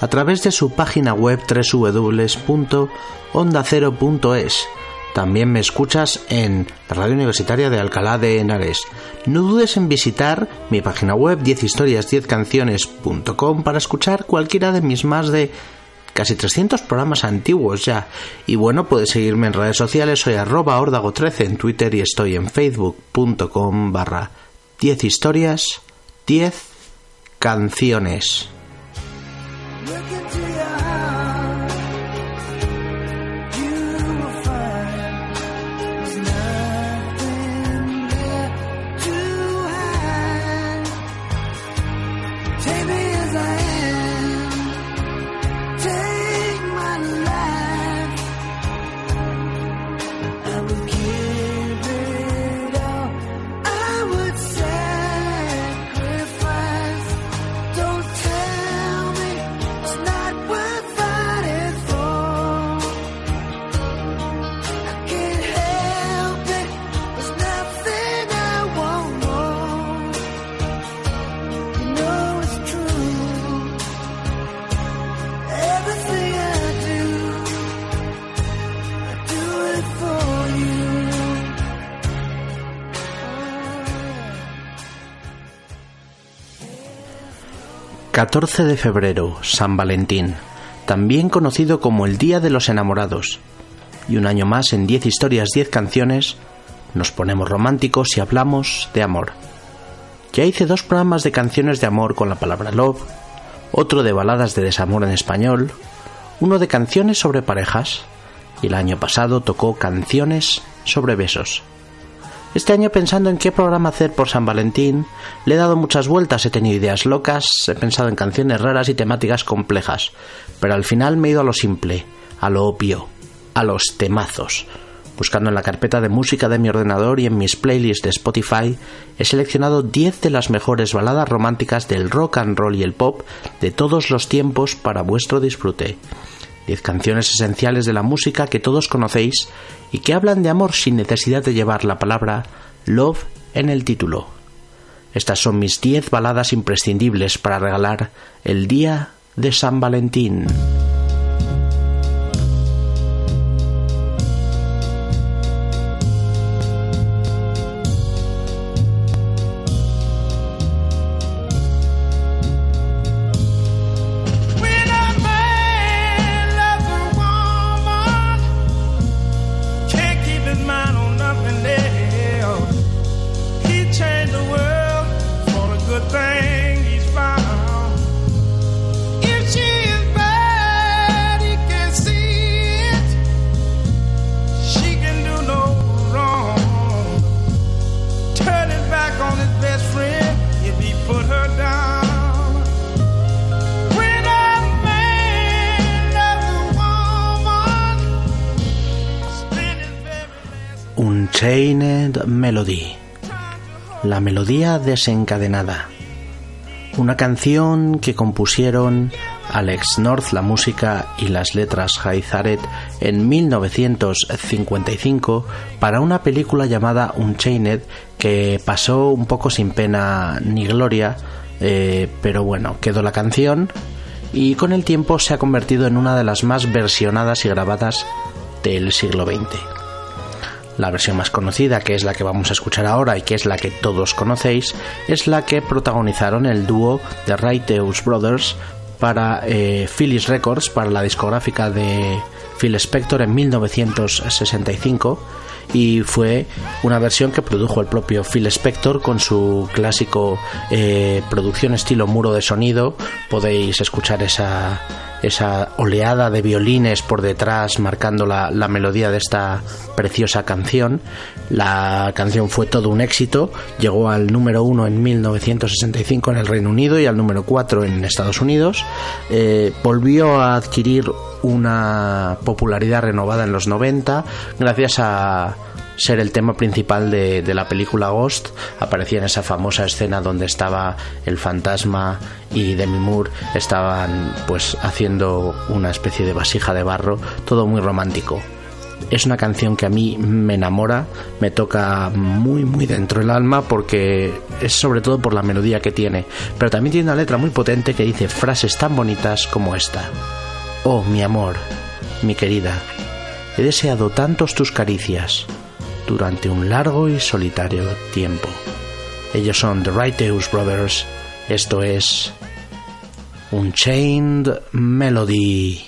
a través de su página web www.ondacero.es. También me escuchas en la Radio Universitaria de Alcalá de Henares. No dudes en visitar mi página web 10historias10canciones.com para escuchar cualquiera de mis más de casi 300 programas antiguos ya. Y bueno, puedes seguirme en redes sociales, soy arroba ordago13 en Twitter y estoy en facebook.com barra 10 historias, 10 canciones. ...14 de febrero, San Valentín... ...también conocido como el Día de los Enamorados... ...y un año más en 10 historias, 10 canciones... ...nos ponemos románticos y hablamos de amor... Ya hice dos programas de canciones de amor con la palabra love... ...otro de baladas de desamor en español... ...uno de canciones sobre parejas... ...y el año pasado tocó canciones sobre besos... Este año pensando en qué programa hacer por San Valentín, le he dado muchas vueltas, he tenido ideas locas, he pensado en canciones raras y temáticas complejas, pero al final me he ido a lo simple, a lo obvio, a los temazos. Buscando en la carpeta de música de mi ordenador y en mis playlists de Spotify, he seleccionado 10 de las mejores baladas románticas del rock and roll y el pop de todos los tiempos para vuestro disfrute. 10 canciones esenciales de la música que todos conocéis y que hablan de amor sin necesidad de llevar la palabra love en el título. Estas son mis 10 baladas imprescindibles para regalar el día de San Valentín. Melody. La melodía desencadenada. Una canción que compusieron Alex North, la música y las letras Haizaret en 1955 para una película llamada Unchained que pasó un poco sin pena ni gloria, eh, pero bueno, quedó la canción y con el tiempo se ha convertido en una de las más versionadas y grabadas del siglo XX. La versión más conocida, que es la que vamos a escuchar ahora y que es la que todos conocéis, es la que protagonizaron el dúo de Righteous Brothers para eh, Phyllis Records, para la discográfica de Phil Spector en 1965 y fue una versión que produjo el propio Phil Spector con su clásico eh, producción estilo muro de sonido. Podéis escuchar esa, esa oleada de violines por detrás marcando la, la, melodía de esta preciosa canción. La canción fue todo un éxito, llegó al número uno en 1965 en el Reino Unido y al número 4 en Estados Unidos. Eh, volvió a adquirir una popularidad renovada en los 90 gracias a ser el tema principal de, de, la película Ghost. Aparecía en esa famosa escena donde estaba el fantasma y Demi Moore estaban pues haciendo una especie de vasija de barro, todo muy romántico. Es una canción que a mí me enamora, me toca muy muy dentro del alma porque es sobre todo por la melodía que tiene, pero también tiene una letra muy potente que dice frases tan bonitas como esta. Oh, mi amor, mi querida, he deseado tantos tus caricias, durante un largo y solitario tiempo. Ellos son The Righteous Brothers. Esto es Unchained Melody.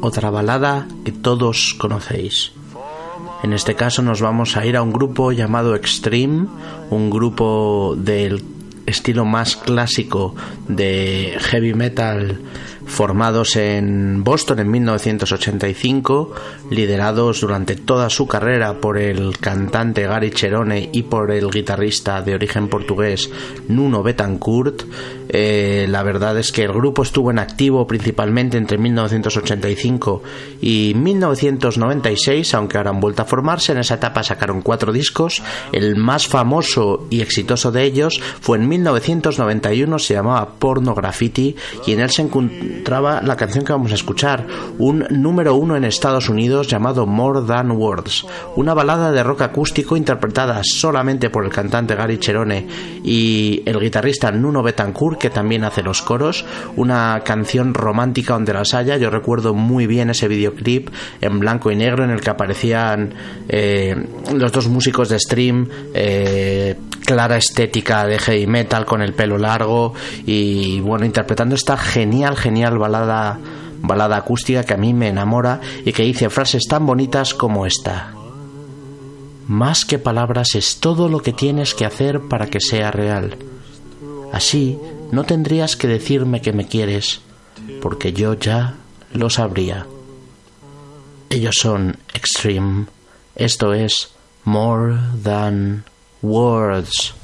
Otra balada que todos conocéis. En este caso nos vamos a ir a un grupo llamado Extreme, un grupo del estilo más clásico de heavy metal formados en Boston en 1985, liderados durante toda su carrera por el cantante Gary Cherone y por el guitarrista de origen portugués Nuno Betancourt. Eh, la verdad es que el grupo estuvo en activo principalmente entre 1985 y 1996, aunque ahora han vuelto a formarse. En esa etapa sacaron cuatro discos. El más famoso y exitoso de ellos fue en 1991, se llamaba Porno Graffiti y en él se encontraba la canción que vamos a escuchar, un número uno en Estados Unidos llamado More Than Words, una balada de rock acústico interpretada solamente por el cantante Gary Cherone y el guitarrista Nuno Betancourt que también hace los coros, una canción romántica donde las haya, yo recuerdo muy bien ese videoclip en blanco y negro en el que aparecían eh, los dos músicos de stream, eh, clara estética de heavy metal con el pelo largo y bueno, interpretando esta genial, genial balada balada acústica que a mí me enamora y que dice frases tan bonitas como esta. Más que palabras es todo lo que tienes que hacer para que sea real. Así no tendrías que decirme que me quieres, porque yo ya lo sabría. Ellos son Extreme. Esto es More Than Words.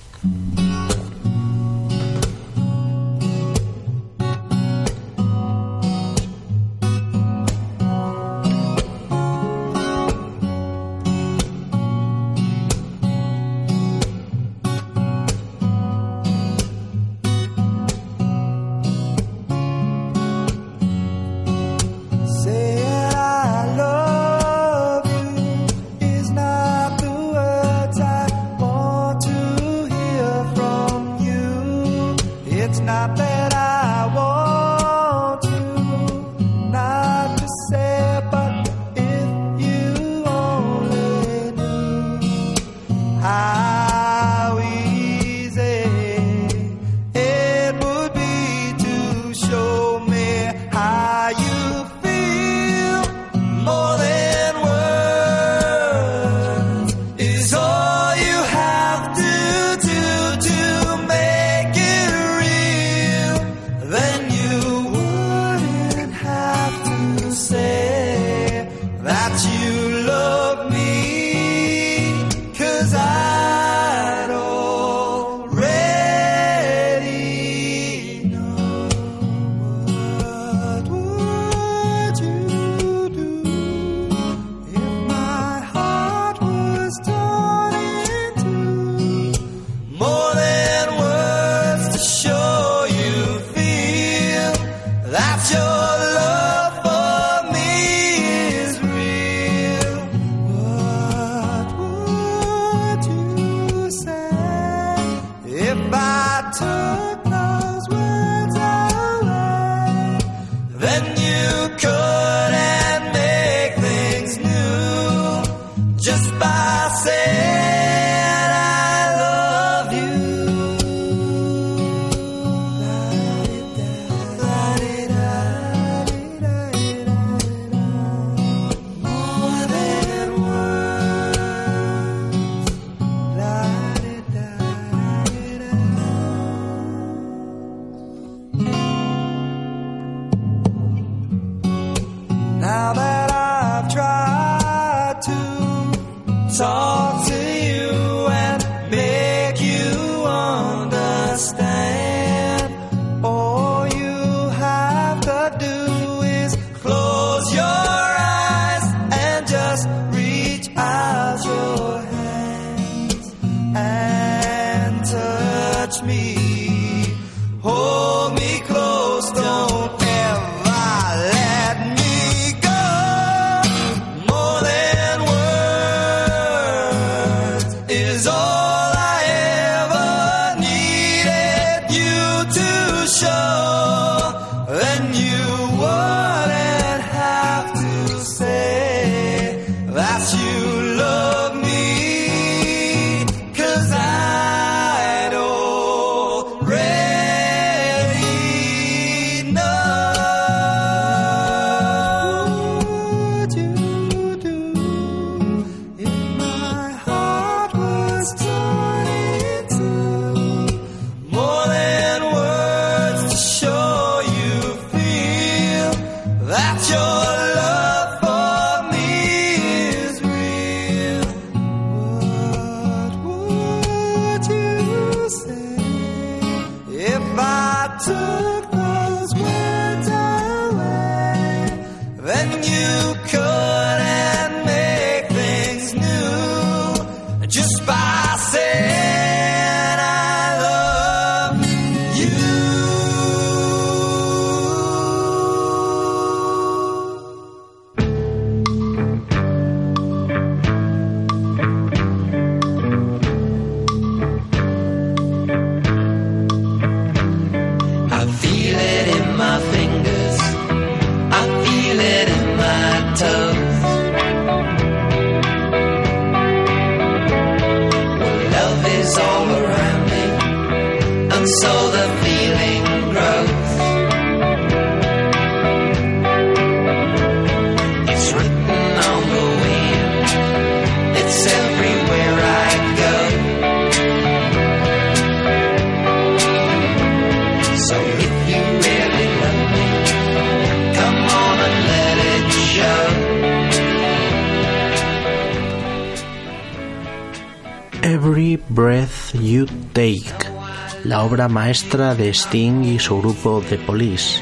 Maestra de Sting y su grupo The Police.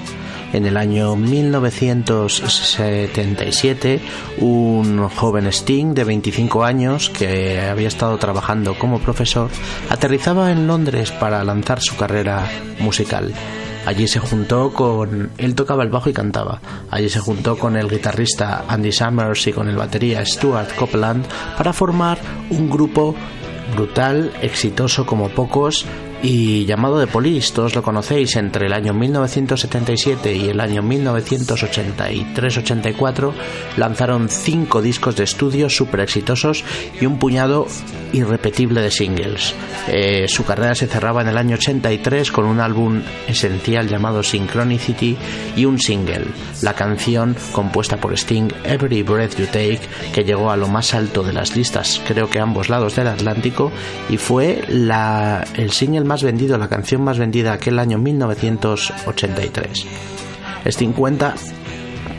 En el año 1977, un joven Sting de 25 años que había estado trabajando como profesor aterrizaba en Londres para lanzar su carrera musical. Allí se juntó con. Él tocaba el bajo y cantaba. Allí se juntó con el guitarrista Andy Summers y con el batería Stuart Copeland para formar un grupo brutal, exitoso como pocos y llamado The Police, todos lo conocéis, entre el año 1977 y el año 1983-84 lanzaron cinco discos de estudio súper exitosos y un puñado irrepetible de singles. Eh, su carrera se cerraba en el año 83 con un álbum esencial llamado Synchronicity y un single, la canción compuesta por Sting Every Breath You Take, que llegó a lo más alto de las listas, creo que a ambos lados del Atlántico, y fue la, el single más vendido, la canción más vendida aquel año 1983. Sting cuenta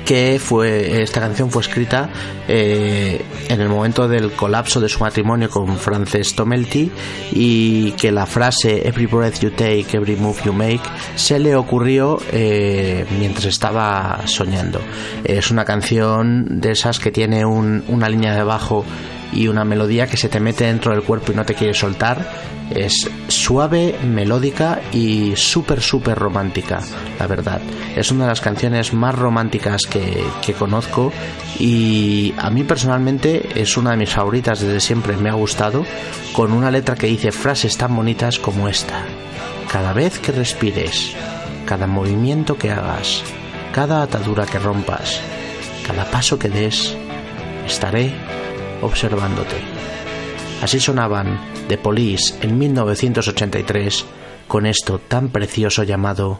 que fue esta canción fue escrita eh, en el momento del colapso de su matrimonio con Frances Tomelty y que la frase Every breath you take, every move you make se le ocurrió eh, mientras estaba soñando. Es una canción de esas que tiene un- una línea de bajo y una melodía que se te mete dentro del cuerpo y no te quiere soltar. Es suave, melódica y súper, súper romántica, la verdad. Es una de las canciones más románticas que, que conozco y a mí personalmente es una de mis favoritas desde siempre, me ha gustado, con una letra que dice frases tan bonitas como esta. Cada vez que respires, cada movimiento que hagas, cada atadura que rompas, cada paso que des, estaré observándote. Así sonaban The Police en 1983 con esto tan precioso llamado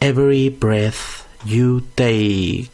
Every Breath You Take.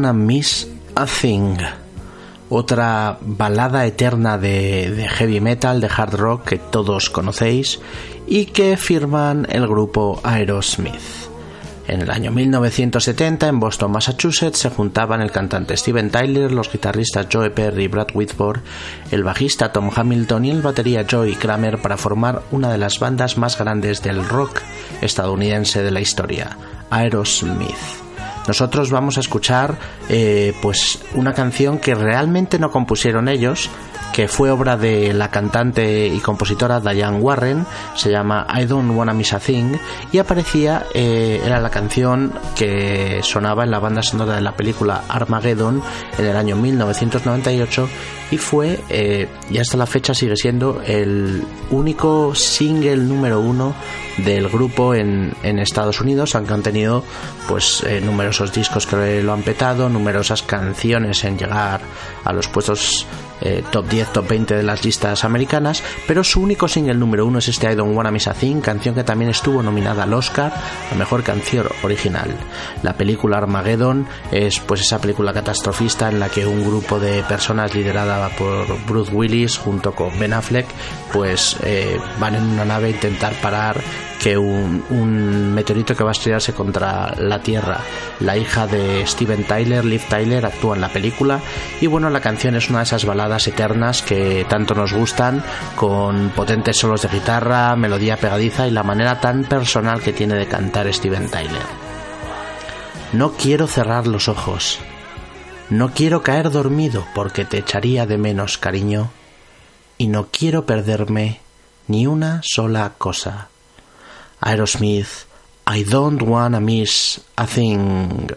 Wanna Miss a Thing. Otra balada eterna de, de, heavy metal, de hard rock que todos conocéis y que firman el grupo Aerosmith. En el año 1970, en Boston, Massachusetts, se juntaban el cantante Steven Tyler, los guitarristas Joe Perry y Brad Whitford, el bajista Tom Hamilton y el batería Joey Kramer para formar una de las bandas más grandes del rock estadounidense de la historia, Aerosmith nosotros vamos a escuchar eh, pues una canción que realmente no compusieron ellos que fue obra de la cantante y compositora Diane Warren, se llama I Don't Wanna Miss a Thing, y aparecía, eh, era la canción que sonaba en la banda sonora de la película Armageddon en el año 1998 y fue, eh, y hasta la fecha sigue siendo, el único single número uno del grupo en, Estados Unidos, aunque han tenido pues eh, numerosos discos que lo han petado, numerosas canciones en llegar a los puestos eh, top 10, top 20 de las listas americanas, pero su único single número uno es este I Don't Wanna Miss a Thing, canción que también estuvo nominada al Oscar a Mejor Canción Original. La película Armageddon es pues esa película catastrofista en la que un grupo de personas liderada por Bruce Willis junto con Ben Affleck pues eh, van en una nave a intentar parar que un, meteorito que va a estrellarse contra la Tierra. La hija de Steven Tyler, Liv Tyler, actúa en la película y bueno, la canción es una de esas baladas eternas que tanto nos gustan, con potentes solos de guitarra, melodía pegadiza y la manera tan personal que tiene de cantar Steven Tyler. No quiero cerrar los ojos. No quiero caer dormido porque te echaría de menos, cariño. Y no quiero perderme ni una sola cosa. Aerosmith, I don't wanna miss a thing.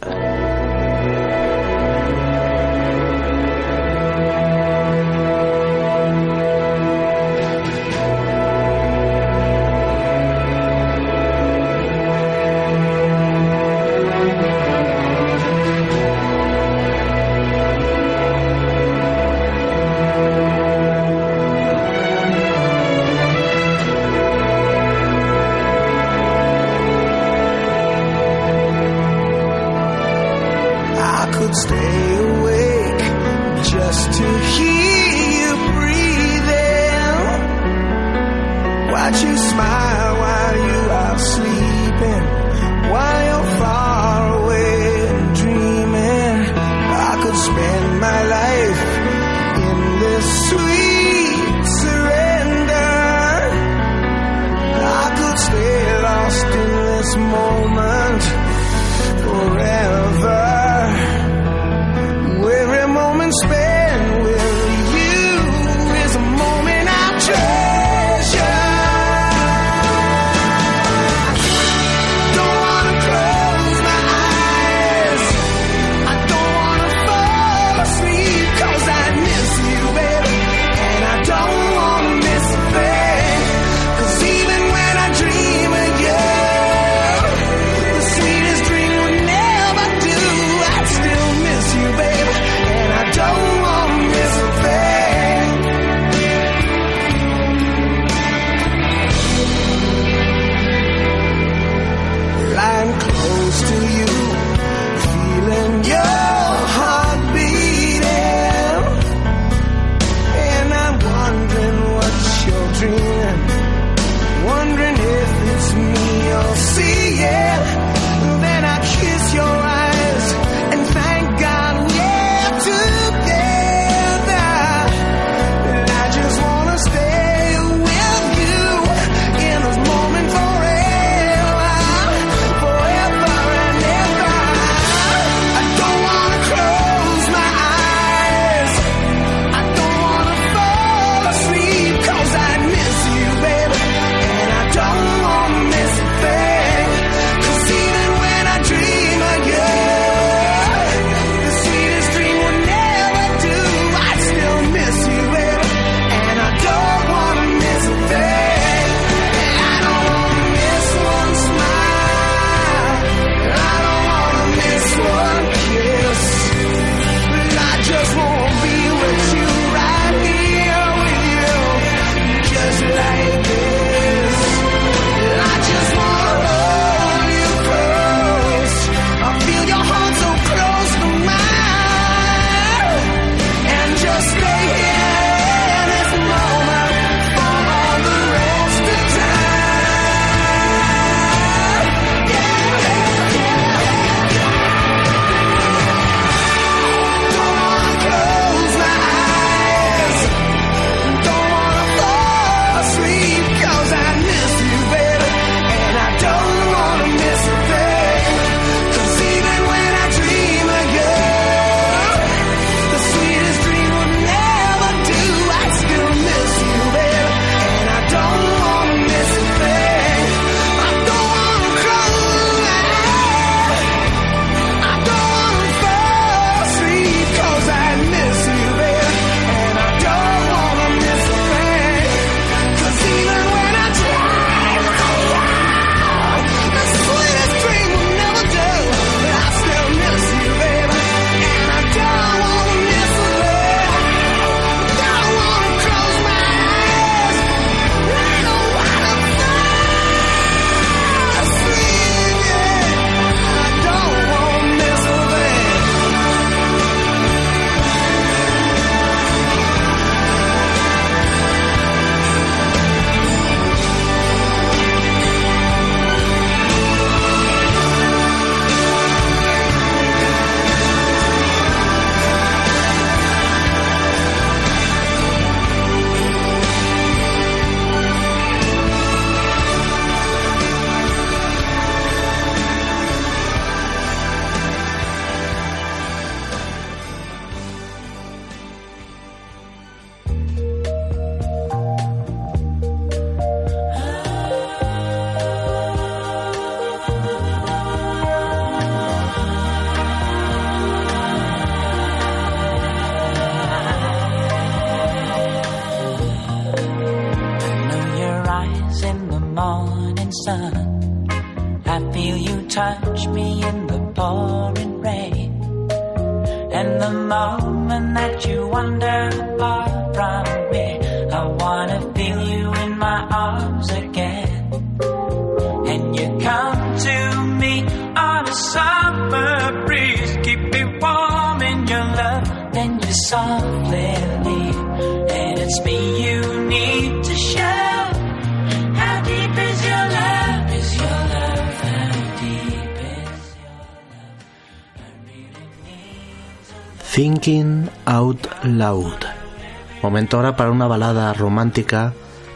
Ahora para una balada romántica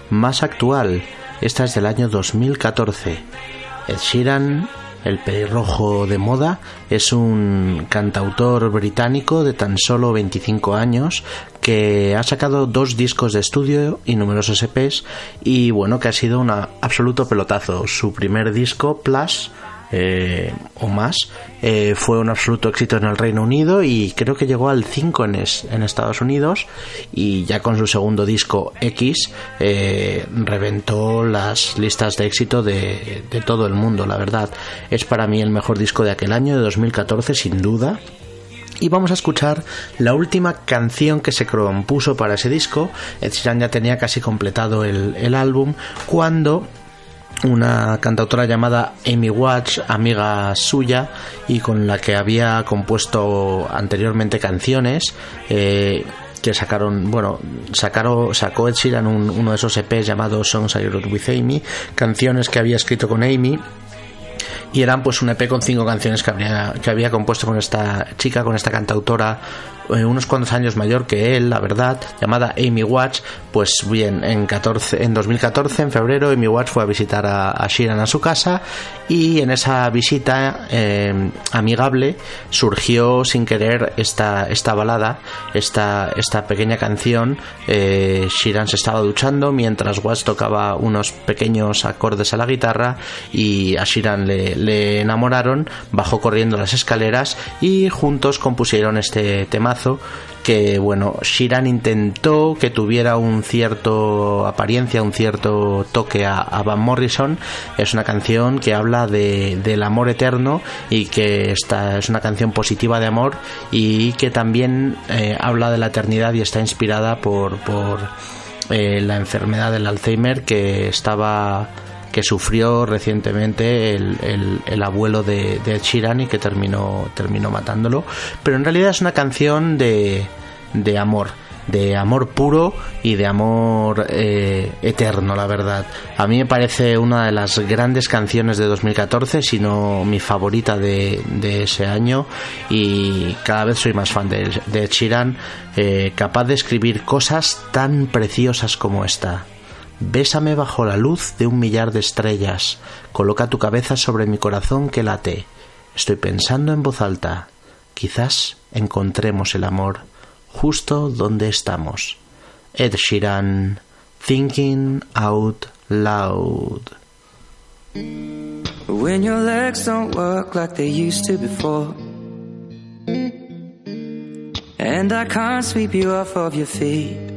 más actual. Esta es del año 2014. Ed Sheeran, el pelirrojo de moda, es un cantautor británico de tan solo 25 años que ha sacado dos discos de estudio y numerosos EPs y bueno, que ha sido un absoluto pelotazo. Su primer disco, Plus, eh, o más. Eh, fue un absoluto éxito en el Reino Unido y creo que llegó al 5 en, en Estados Unidos y ya con su segundo disco X eh, reventó las listas de éxito de, de todo el mundo, la verdad. Es para mí el mejor disco de aquel año, de 2014, sin duda. Y vamos a escuchar la última canción que se compuso para ese disco. Ed Sheeran ya tenía casi completado el, el álbum cuando una cantautora llamada Amy Watts, amiga suya y con la que había compuesto anteriormente canciones. eh, que sacaron, bueno, sacaron, sacó Ed Sheeran un- uno de esos EPs llamado Songs I Wrote With Amy, canciones que había escrito con Amy y eran pues un EP con cinco canciones que había, que había compuesto con esta chica, con esta cantautora eh, unos cuantos años mayor que él, la verdad, llamada Amy Watts, pues bien, en 14, en 2014, en febrero, Amy Watts fue a visitar a, a Sheeran a su casa y en esa visita eh, amigable surgió sin querer esta, esta balada, esta, esta pequeña canción. Eh, Sheeran se estaba duchando mientras Watts tocaba unos pequeños acordes a la guitarra y a Sheeran le, enamoraron, bajó corriendo las escaleras y juntos compusieron este que bueno, Sheeran intentó que tuviera un cierto apariencia, un cierto toque a, a Van Morrison. Es una canción que habla de, del amor eterno y que esta es una canción positiva de amor y que también eh, habla de la eternidad y está inspirada por, por eh, la enfermedad del Alzheimer que estaba que sufrió recientemente el, el- el abuelo de, de y que terminó, terminó matándolo. Pero en realidad es una canción de, de amor, de amor puro y de amor eh, eterno, la verdad. A mí me parece una de las grandes canciones de 2014, si no mi favorita de, ese año. Y cada vez soy más fan de, de eh, capaz de escribir cosas tan preciosas como esta. Bésame bajo la luz de un millar de estrellas. Coloca tu cabeza sobre mi corazón que late. Estoy pensando en voz alta. Quizás encontremos el amor justo donde estamos. Ed Sheeran, Thinking Out Loud. When your legs don't work like they used to before. And I can't sweep you off of your feet.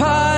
pie.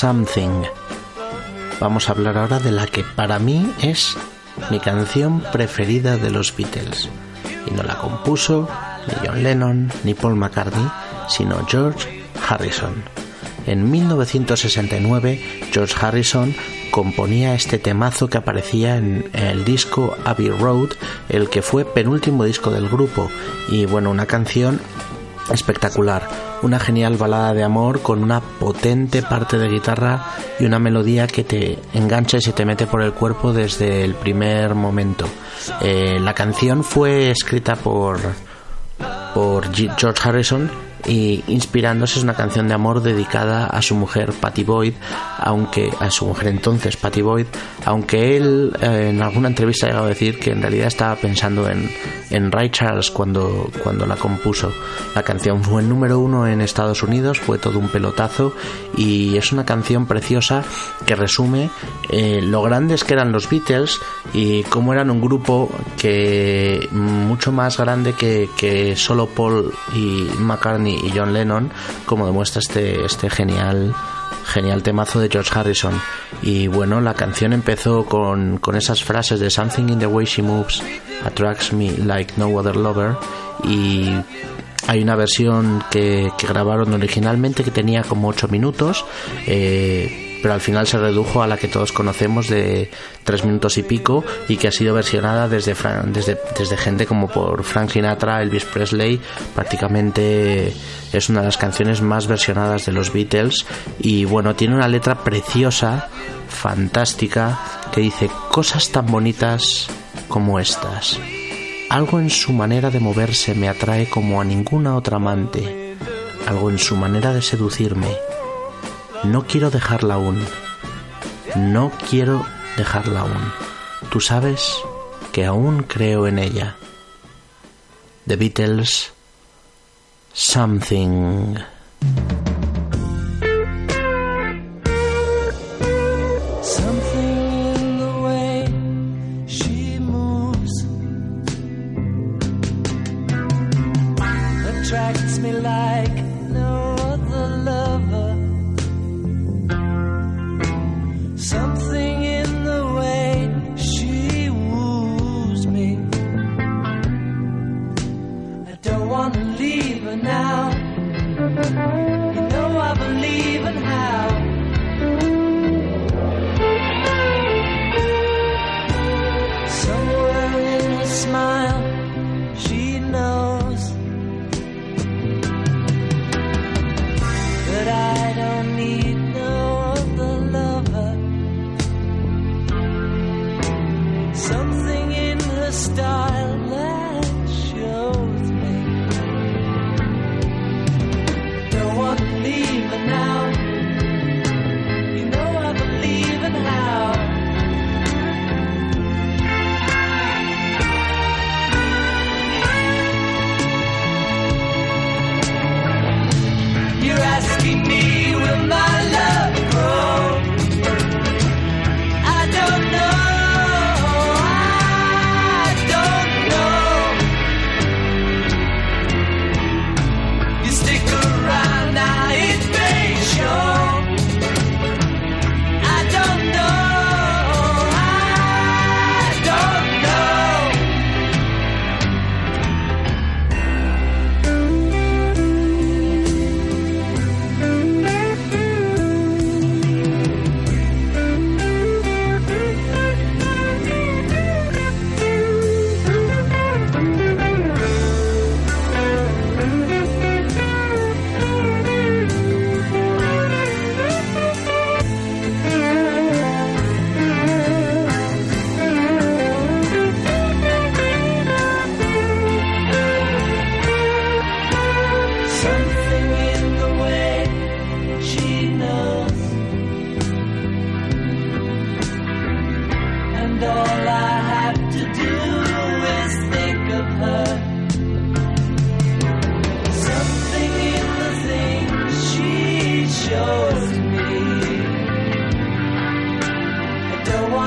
Something. Vamos a hablar ahora de la que para mí es mi canción preferida de los Beatles. Y no la compuso ni John Lennon ni Paul McCartney, sino George Harrison. En 1969, George Harrison componía este temazo que aparecía en el disco Abbey Road, el que fue penúltimo disco del grupo, y bueno, una canción espectacular, una genial balada de amor con una potente parte de guitarra y una melodía que te engancha y se te mete por el cuerpo desde el primer momento. Eh, la canción fue escrita por por George Harrison y inspirándose es una canción de amor dedicada a su mujer Patty Boyd, aunque a su mujer entonces Patty Boyd, aunque él eh, en alguna entrevista ha llegado a decir que en realidad estaba pensando en, en Ray Charles cuando, cuando la compuso. La canción fue el número uno en Estados Unidos, fue todo un pelotazo y es una canción preciosa que resume eh, lo grandes que eran los Beatles y cómo eran un grupo que mucho más grande que, que solo Paul y McCartney y John Lennon, como demuestra este, este genial genial temazo de George Harrison. Y bueno la canción empezó con, con esas frases de Something in the way she moves attracts me like no other lover y hay una versión que, que grabaron originalmente que tenía como 8 minutos eh, pero al final se redujo a la que todos conocemos de tres minutos y pico y que ha sido versionada desde, Fran- desde, desde gente como por Frank Sinatra, Elvis Presley, prácticamente es una de las canciones más versionadas de los Beatles y bueno, tiene una letra preciosa, fantástica, que dice cosas tan bonitas como estas. Algo en su manera de moverse me atrae como a ninguna otra amante. Algo en su manera de seducirme. No quiero dejarla aún. No quiero dejarla aún. Tú sabes que aún creo en ella. The Beatles. Something. Attracts me like no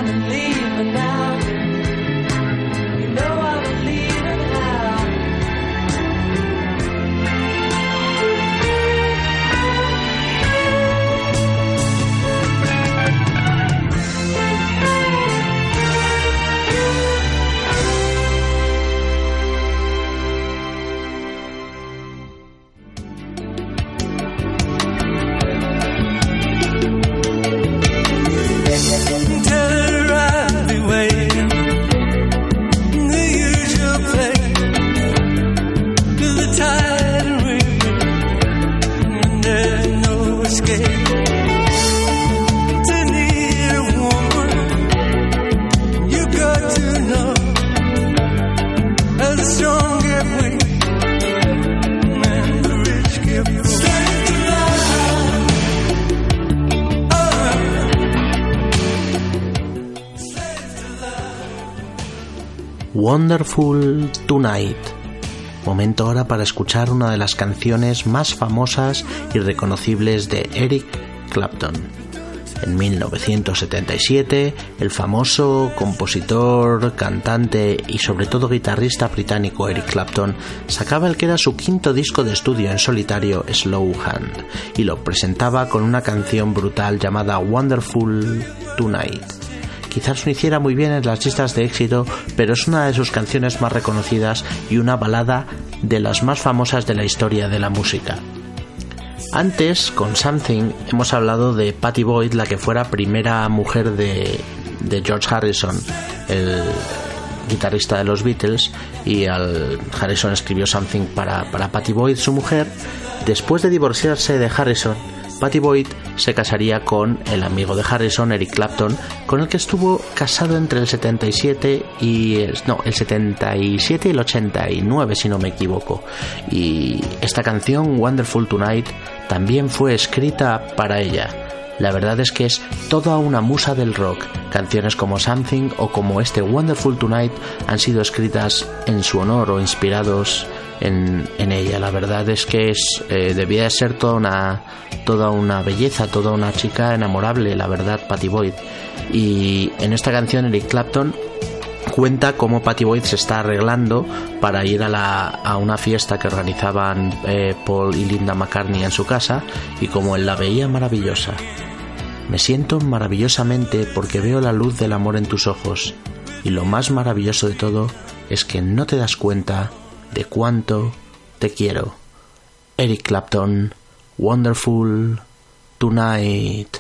And leave, but now. Wonderful Tonight. Momento ahora para escuchar una de las canciones más famosas y reconocibles de Eric Clapton. En 1977, el famoso compositor, cantante y sobre todo guitarrista británico Eric Clapton sacaba el que era su quinto disco de estudio en solitario, Slow Hand, y lo presentaba con una canción brutal llamada Wonderful Tonight. Quizás no hiciera muy bien en las listas de éxito, pero es una de sus canciones más reconocidas y una balada de las más famosas de la historia de la música. Antes, con Something, hemos hablado de Patty Boyd, la que fuera primera mujer de, George Harrison, el guitarrista de los Beatles, y al Harrison escribió Something para, para Patty Boyd, su mujer. Después de divorciarse de Harrison, Patty Boyd se casaría con el amigo de Harrison, Eric Clapton, con el que estuvo casado entre el 77 y no, el 77 y el 89 si no me equivoco. Y esta canción Wonderful Tonight también fue escrita para ella. La verdad es que es toda una musa del rock. Canciones como Something o como este Wonderful Tonight han sido escritas en su honor o inspirados en, en ella. La verdad es que es, eh, debía de ser toda una, toda una belleza, toda una chica enamorable, la verdad, Patty Boyd. Y en esta canción Eric Clapton cuenta cómo Patty Boyd se está arreglando para ir a, la, a una fiesta que organizaban eh, Paul y Linda McCartney en su casa y como él la veía maravillosa. Me siento maravillosamente porque veo la luz del amor en tus ojos y lo más maravilloso de todo es que no te das cuenta de cuánto te quiero. Eric Clapton, Wonderful Tonight.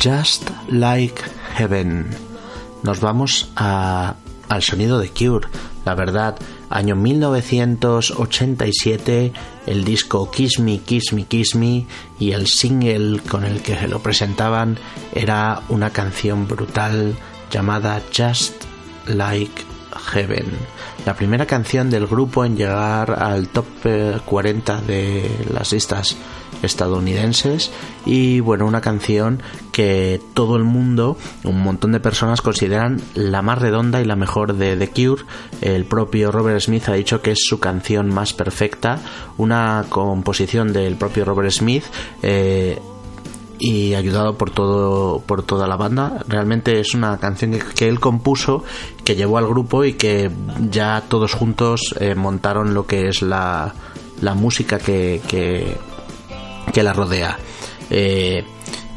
Just Like Heaven. Nos vamos a, al sonido de Cure, la verdad, año 1987, el disco Kiss Me, Kiss Me, Kiss Me y el single con el que se lo presentaban era una canción brutal llamada Just Like Heaven. La primera canción del grupo en llegar al top 40 de las listas estadounidenses y bueno, una canción que todo el mundo, un montón de personas consideran la más redonda y la mejor de The Cure. El propio Robert Smith ha dicho que es su canción más perfecta, una composición del propio Robert Smith. Eh, y ayudado por todo por toda la banda. Realmente es una canción que, él compuso que llevó al grupo y que ya todos juntos eh, montaron lo que es la, la música que, que, que la rodea. Eh,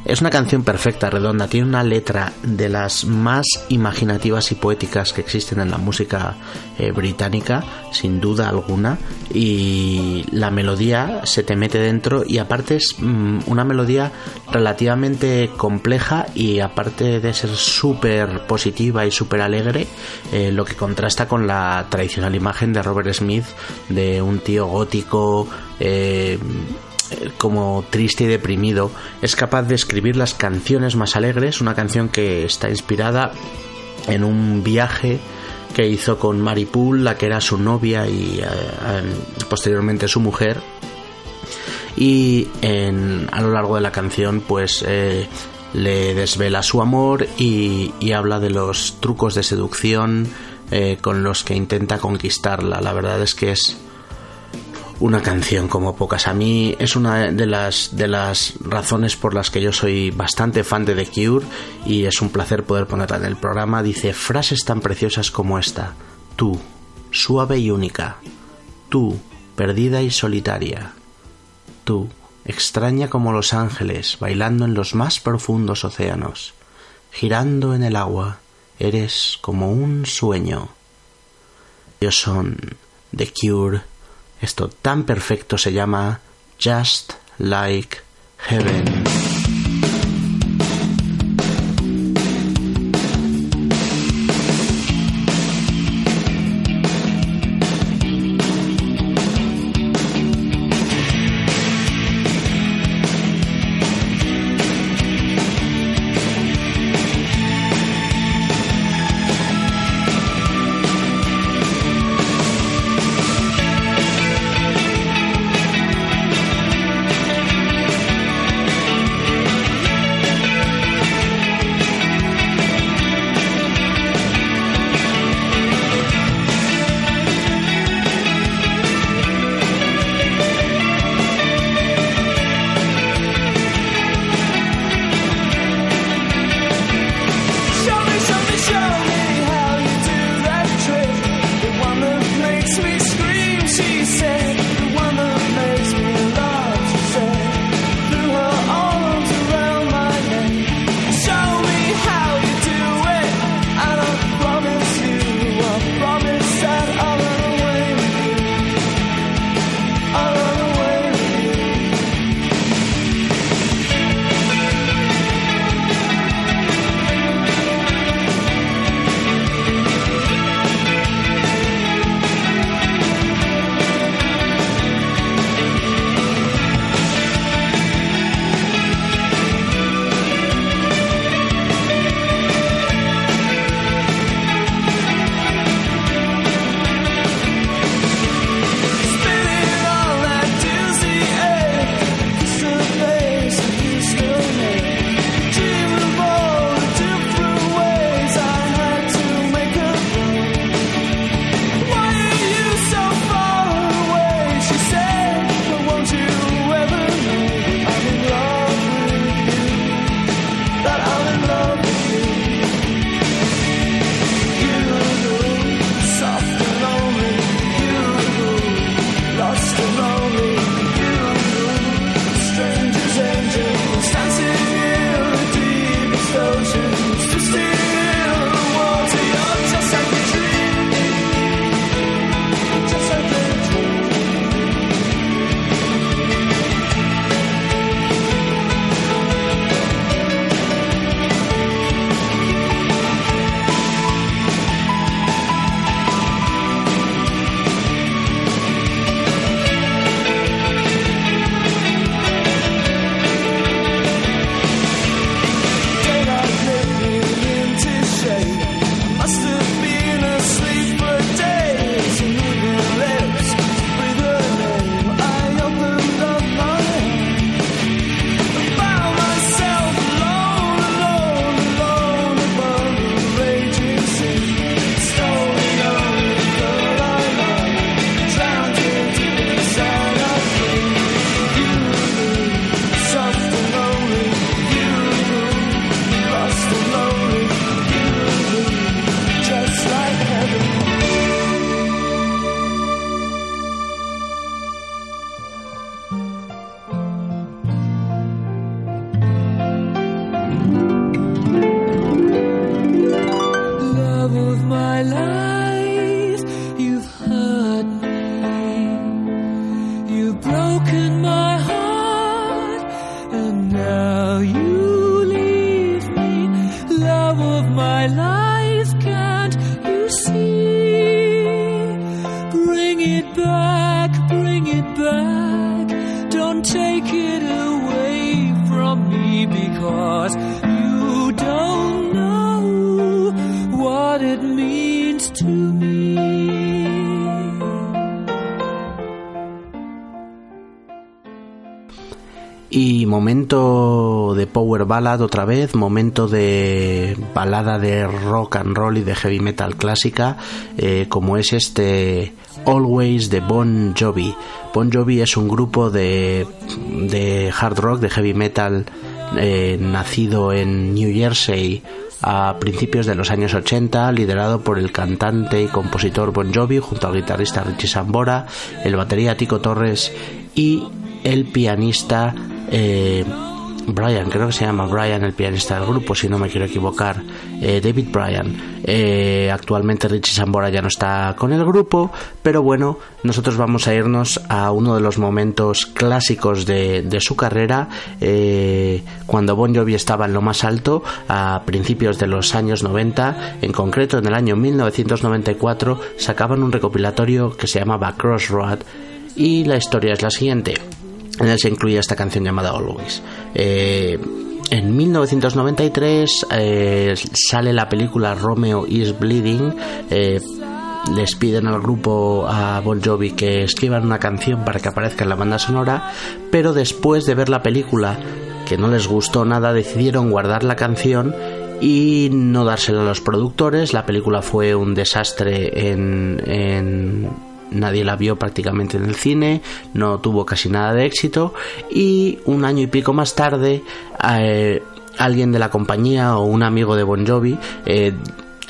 es una canción perfecta, redonda, tiene una letra de las más imaginativas y poéticas que existen en la música eh, británica, sin duda alguna, y la melodía se te mete dentro y aparte es mm, una melodía relativamente compleja y aparte de ser súper positiva y súper alegre, eh, lo que contrasta con la tradicional imagen de Robert Smith de un tío gótico, eh, como triste y deprimido, es capaz de escribir las canciones más alegres, una canción que está inspirada en un viaje que hizo con Mary Poole, la que era su novia y eh, posteriormente su mujer. Y en, a lo largo de la canción, pues eh, le desvela su amor y, y habla de los trucos de seducción eh, con los que intenta conquistarla. La verdad es que es una canción como pocas. A mí es una de las, de las razones por las que yo soy bastante fan de The Cure y es un placer poder ponerla en el programa. Dice frases tan preciosas como esta. Tú, suave y única. Tú, perdida y solitaria. Tú, extraña como los ángeles, bailando en los más profundos océanos. Girando en el agua, eres como un sueño. Ellos son The Cure esto tan perfecto se llama Just Like Heaven. Power otra vez, momento de balada de rock and roll y de heavy metal clásica, eh, como es este Always de Bon Jovi. Bon Jovi es un grupo de, de hard rock, de heavy metal, eh, nacido en New Jersey a principios de los años 80, liderado por el cantante y compositor Bon Jovi junto al guitarrista Richie Sambora, el batería Tico Torres y el pianista eh, Brian, creo que se llama Brian, el pianista del grupo, si no me quiero equivocar, eh, David Bryan. Eh, actualmente Richie Sambora ya no está con el grupo, pero bueno, nosotros vamos a irnos a uno de los momentos clásicos de, de su carrera, eh, cuando Bon Jovi estaba en lo más alto, a principios de los años 90, en concreto en el año 1994, sacaban un recopilatorio que se llamaba Crossroad, y la historia es la siguiente. En él se incluye esta canción llamada Always. Eh, en 1993 eh, sale la película Romeo is Bleeding. eh, les piden al grupo a Bon Jovi que escriban una canción para que aparezca en la banda sonora, pero después de ver la película, que no les gustó nada, decidieron guardar la canción y no dársela a los productores. La película fue un desastre en nadie la vio prácticamente en el cine, no tuvo casi nada de éxito y un año y pico más tarde eh, alguien de la compañía o un amigo de Bon Jovi eh,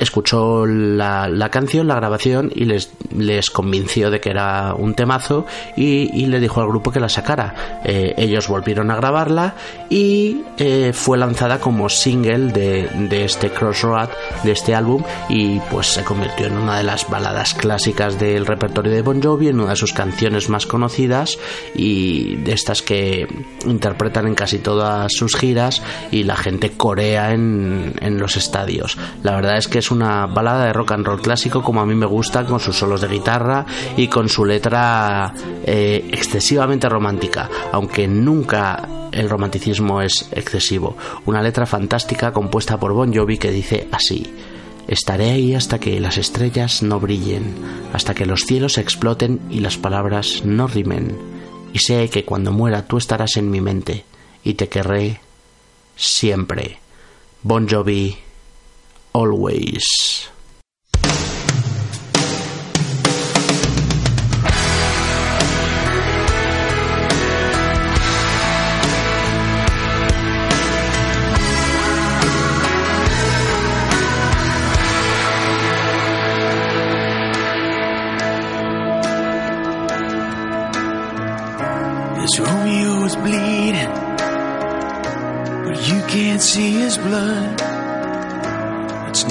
escuchó la, la canción, la grabación y les, les convenció de que era un temazo y, y le dijo al grupo que la sacara. Eh, ellos volvieron a grabarla y eh, fue lanzada como single de, de este Crossroad, de este álbum y pues se convirtió en una de las baladas clásicas del repertorio de Bon Jovi, en una de sus canciones más conocidas y de estas que interpretan en casi todas sus giras y la gente corea en, en los estadios. La verdad es que es una balada de rock and roll clásico como a mí me gusta, con sus solos de guitarra y con su letra eh, excesivamente romántica, aunque nunca el romanticismo es excesivo. Una letra fantástica compuesta por Bon Jovi que dice así. Estaré ahí hasta que las estrellas no brillen, hasta que los cielos exploten y las palabras no rimen. Y sé que cuando muera tú estarás en mi mente y te querré siempre. Bon Jovi, always. This Romeo is bleeding, but you can't see his blood.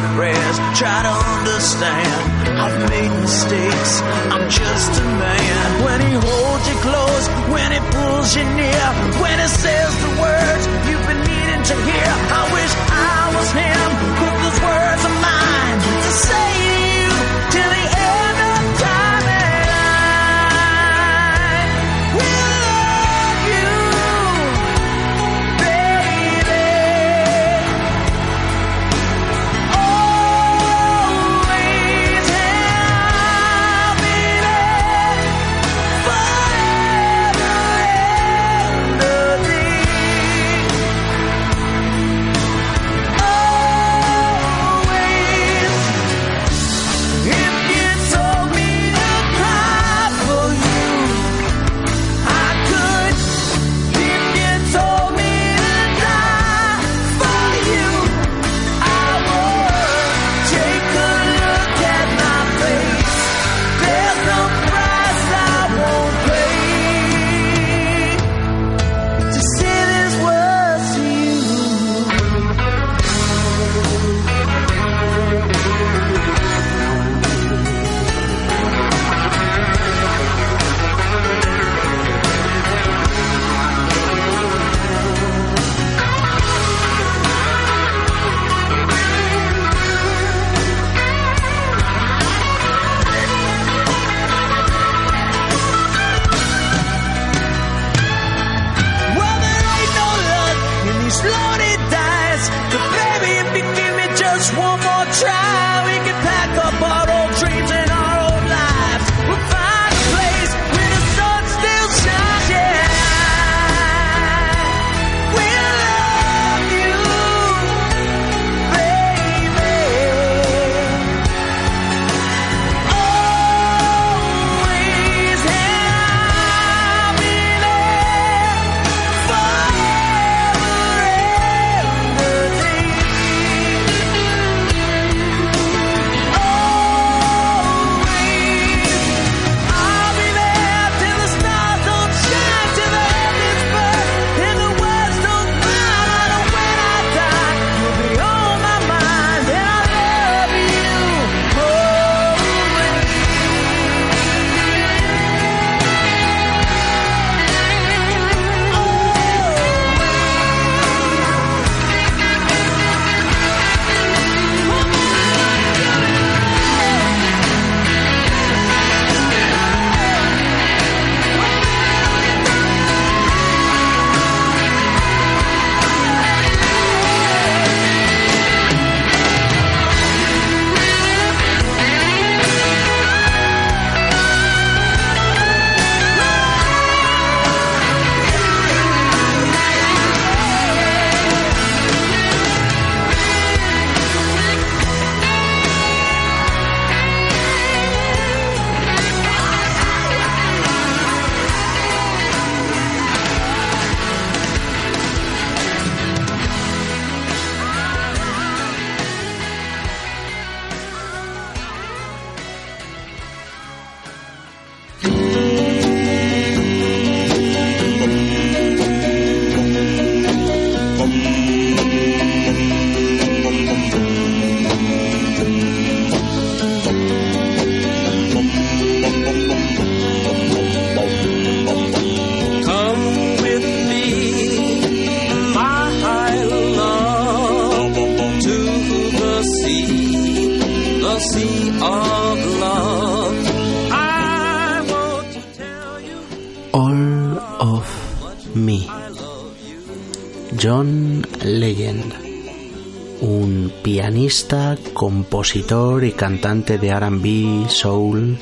your prayers. Try to understand. I've made mistakes. I'm just a man. When he holds you close, when he pulls you near, when he says the words you've been needing to hear. I wish I was him. 'cause those words are mine to say compositor y cantante de RB, soul,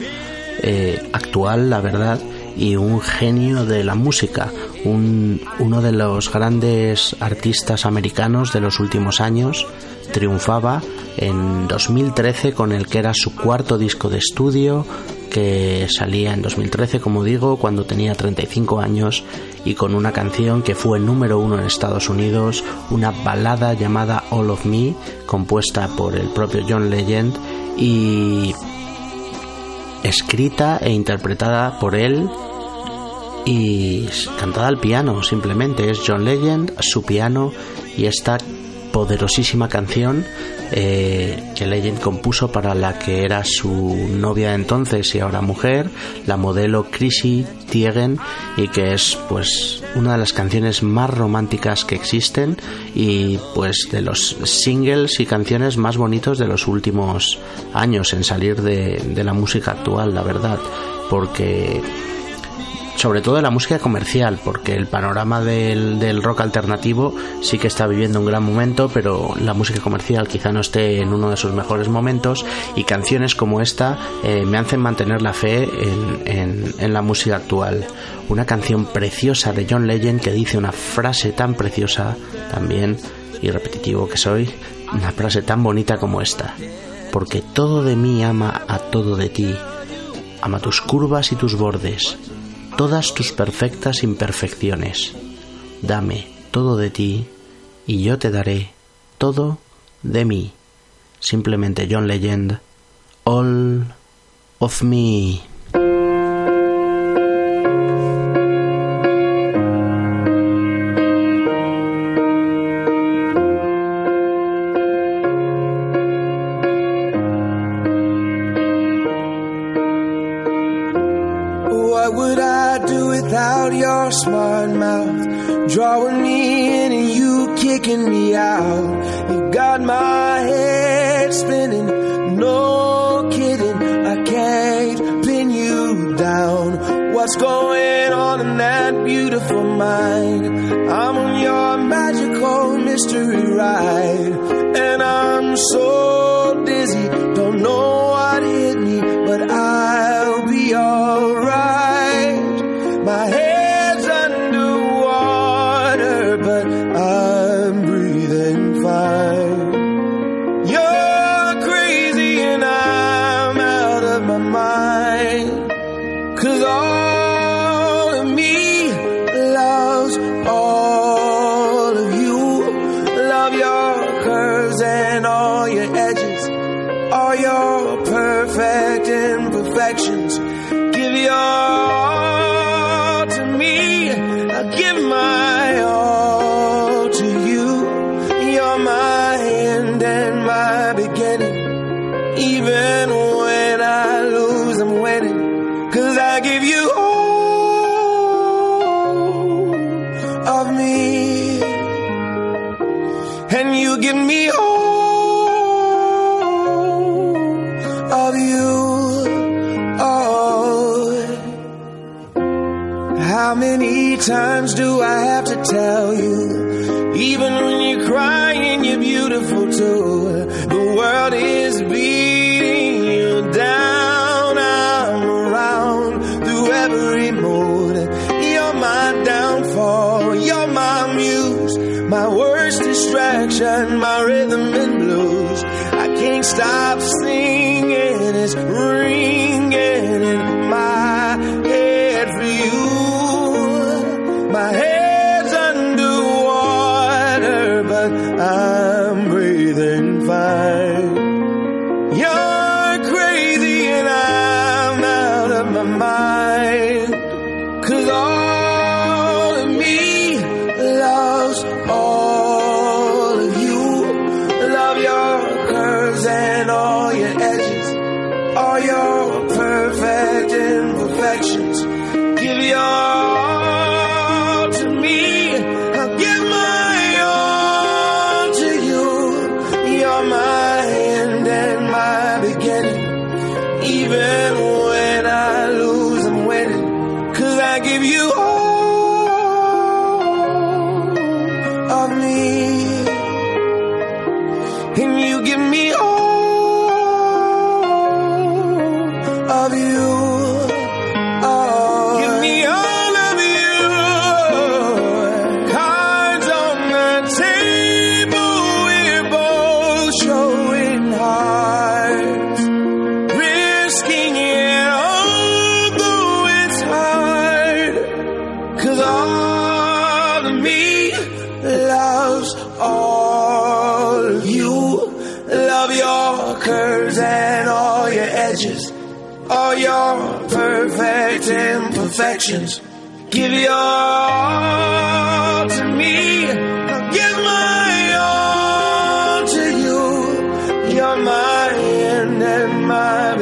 eh, actual, la verdad, y un genio de la música, un- uno de los grandes artistas americanos de los últimos años, triunfaba en 2013 con el que era su cuarto disco de estudio, que salía en 2013, como digo, cuando tenía 35 años y con una canción que fue número uno en Estados Unidos, una balada llamada All of Me, compuesta por el propio John Legend y escrita e interpretada por él y cantada al piano, simplemente. Es John Legend, su piano y esta poderosísima canción eh, que Legend compuso para la que era su novia entonces y ahora mujer, la modelo Chrissy Y que es pues una de las canciones más románticas que existen y pues de los singles y canciones más bonitos de los últimos años en salir de, de la música actual, la verdad, porque sobre todo la música comercial, porque el panorama del, del, rock alternativo sí que está viviendo un gran momento, pero la música comercial quizá no esté en uno de sus mejores momentos y canciones como esta eh, me hacen mantener la fe en, en, en la música actual. Una canción preciosa de John Legend que dice una frase tan preciosa también, y repetitivo que soy, una frase tan bonita como esta. Porque todo de mí ama a todo de ti, ama tus curvas y tus bordes, todas tus perfectas imperfecciones. Dame todo de ti y yo te daré todo de mí. Simplemente John Legend, All of Me. And you give me all of you. Oh. How many times do I have to tell you? Even when you're crying, you're beautiful too. The world is beating distraction. My rhythm and blues. I can't stop singing. It's ringing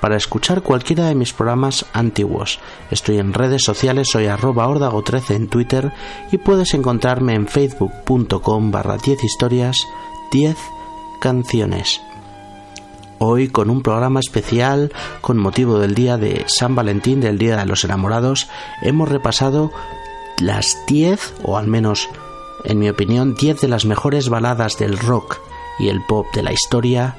para escuchar cualquiera de mis programas antiguos. Estoy en redes sociales, soy arroba ordago13 en Twitter y puedes encontrarme en facebook.com barra 10 historias 10 canciones. Hoy con un programa especial con motivo del día de San Valentín, del Día de los Enamorados, hemos repasado las 10, o al menos en mi opinión, 10 de las mejores baladas del rock y el pop de la historia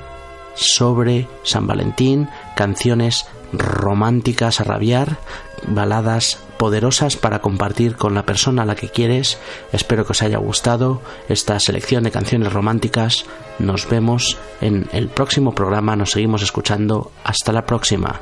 sobre San Valentín, canciones románticas a rabiar, baladas poderosas para compartir con la persona a la que quieres. Espero que os haya gustado esta selección de canciones románticas. Nos vemos en el próximo programa, nos seguimos escuchando. Hasta la próxima.